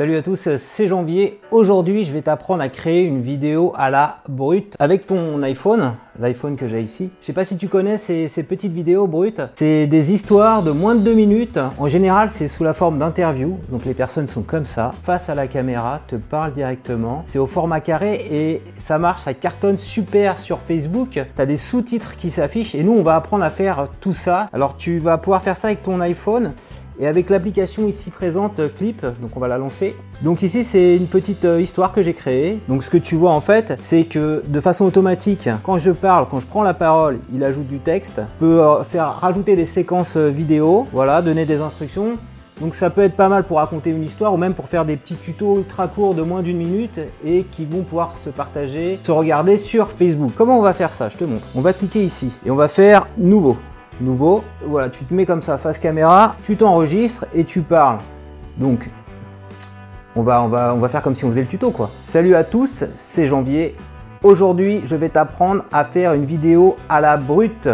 Salut à tous, c'est Janvier. Aujourd'hui, je vais t'apprendre à créer une vidéo à la brute avec ton iPhone, l'iPhone que j'ai ici. Je sais pas si tu connais ces, petites vidéos brutes. C'est des histoires de moins de deux minutes. En général, c'est sous la forme d'interview. Donc les personnes sont comme ça, face à la caméra, te parlent directement. C'est au format carré et ça marche, ça cartonne super sur Facebook. Tu as des sous-titres qui s'affichent et nous, on va apprendre à faire tout ça. Alors tu vas pouvoir faire ça avec ton iPhone et avec l'application ici présente euh, Clip, donc on va la lancer. Donc ici c'est une petite euh, histoire que j'ai créée. Donc ce que tu vois en fait, c'est que de façon automatique, quand je parle, quand je prends la parole, il ajoute du texte, peut euh, faire rajouter des séquences vidéo, voilà, donner des instructions. Donc ça peut être pas mal pour raconter une histoire ou même pour faire des petits tutos ultra courts de moins d'une minute et qui vont pouvoir se partager, se regarder sur Facebook. Comment on va faire ça? Je te montre. On va cliquer ici et on va faire nouveau nouveau. Voilà, tu te mets comme ça face caméra, tu t'enregistres et tu parles. Donc, on va, on, va, on va faire comme si on faisait le tuto quoi. Salut à tous, c'est Janvier. Aujourd'hui, je vais t'apprendre à faire une vidéo à la brute,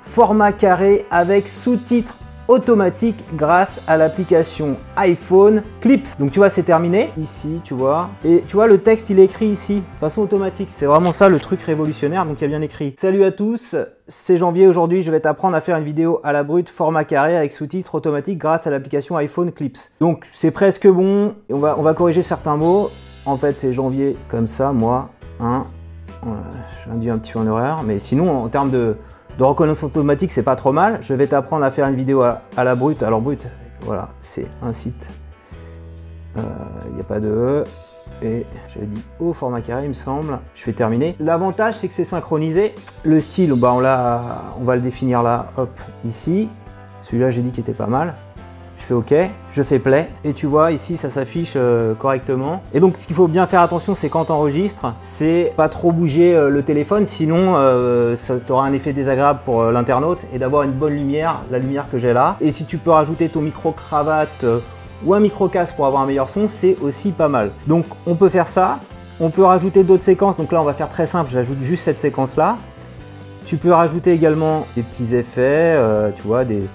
format carré avec sous-titres automatique grâce à l'application iPhone Clips. Donc tu vois, c'est terminé ici, tu vois. Et tu vois, le texte, il est écrit ici, de façon automatique. C'est vraiment ça le truc révolutionnaire. Donc il y a bien écrit. Salut à tous, c'est janvier aujourd'hui. Je vais t'apprendre à faire une vidéo à la brute, format carré avec sous-titres automatiques grâce à l'application iPhone Clips. Donc c'est presque bon. On va, corriger certains mots. En fait, c'est janvier comme ça, moi. Hein. J'ai un petit peu en erreur. Mais sinon, en termes de de reconnaissance automatique, c'est pas trop mal. Je vais t'apprendre à faire une vidéo à, la brute. Alors brute, voilà, c'est un site. Il euh, n'y a pas de E. Et j'avais dit au format carré, il me semble. Je vais terminer. L'avantage, c'est que c'est synchronisé. Le style, bah, on, on va le définir là, hop, ici. Celui-là, j'ai dit qu'il était pas mal je fais OK, je fais play, et tu vois ici ça s'affiche euh, correctement. Et donc ce qu'il faut bien faire attention, c'est quand enregistres, c'est pas trop bouger euh, le téléphone, sinon euh, ça aura un effet désagréable pour l'internaute, et d'avoir une bonne lumière, la lumière que j'ai là. Et si tu peux rajouter ton micro-cravate ou un micro-casque pour avoir un meilleur son, c'est aussi pas mal. Donc on peut faire ça, on peut rajouter d'autres séquences, donc là on va faire très simple, j'ajoute juste cette séquence là. Tu peux rajouter également des petits effets, tu vois, des,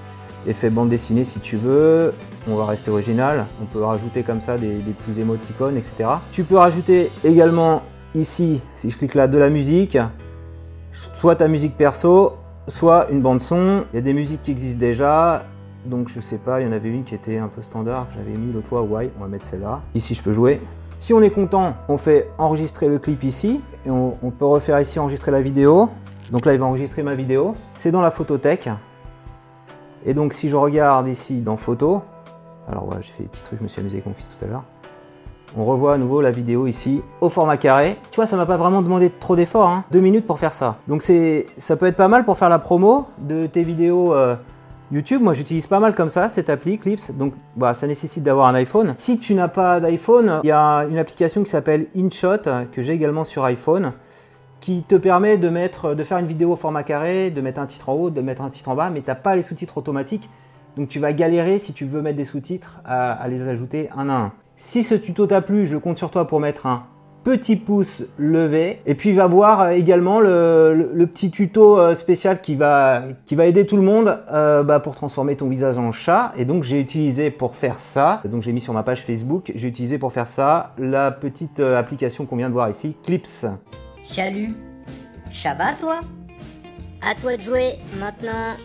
effet bande dessinée si tu veux. On va rester original. On peut rajouter comme ça des, petits émoticônes, etc. Tu peux rajouter également ici, si je clique là, de la musique. Soit ta musique perso, soit une bande son. Il y a des musiques qui existent déjà. Donc je sais pas, il y en avait une qui était un peu standard, j'avais mis l'autre fois, ouais, on va mettre celle-là. Ici je peux jouer. Si on est content, on fait enregistrer le clip ici, et on, on peut refaire ici enregistrer la vidéo. Donc là il va enregistrer ma vidéo. C'est dans la photothèque. Et donc si je regarde ici dans photo, alors voilà, j'ai fait des petits trucs, je me suis amusé fils tout à l'heure. On revoit à nouveau la vidéo ici au format carré. Tu vois, ça m'a pas vraiment demandé trop d'efforts, hein. deux minutes pour faire ça. Donc c'est, ça peut être pas mal pour faire la promo de tes vidéos euh, YouTube. Moi, j'utilise pas mal comme ça cette appli Clips. Donc, bah, ça nécessite d'avoir un iPhone. Si tu n'as pas d'iPhone, il y a une application qui s'appelle InShot que j'ai également sur iPhone qui te permet de, mettre, de faire une vidéo au format carré, de mettre un titre en haut, de mettre un titre en bas, mais tu n'as pas les sous-titres automatiques. Donc tu vas galérer si tu veux mettre des sous-titres à, les ajouter un à un. Si ce tuto t'a plu, je compte sur toi pour mettre un petit pouce levé. Et puis va voir également le, petit tuto euh, spécial qui va, qui va aider tout le monde euh, bah, pour transformer ton visage en chat. Et donc j'ai utilisé pour faire ça, donc j'ai mis sur ma page Facebook, j'ai utilisé pour faire ça la petite euh, application qu'on vient de voir ici, Clips. Salut, ça va toi? À toi de jouer maintenant.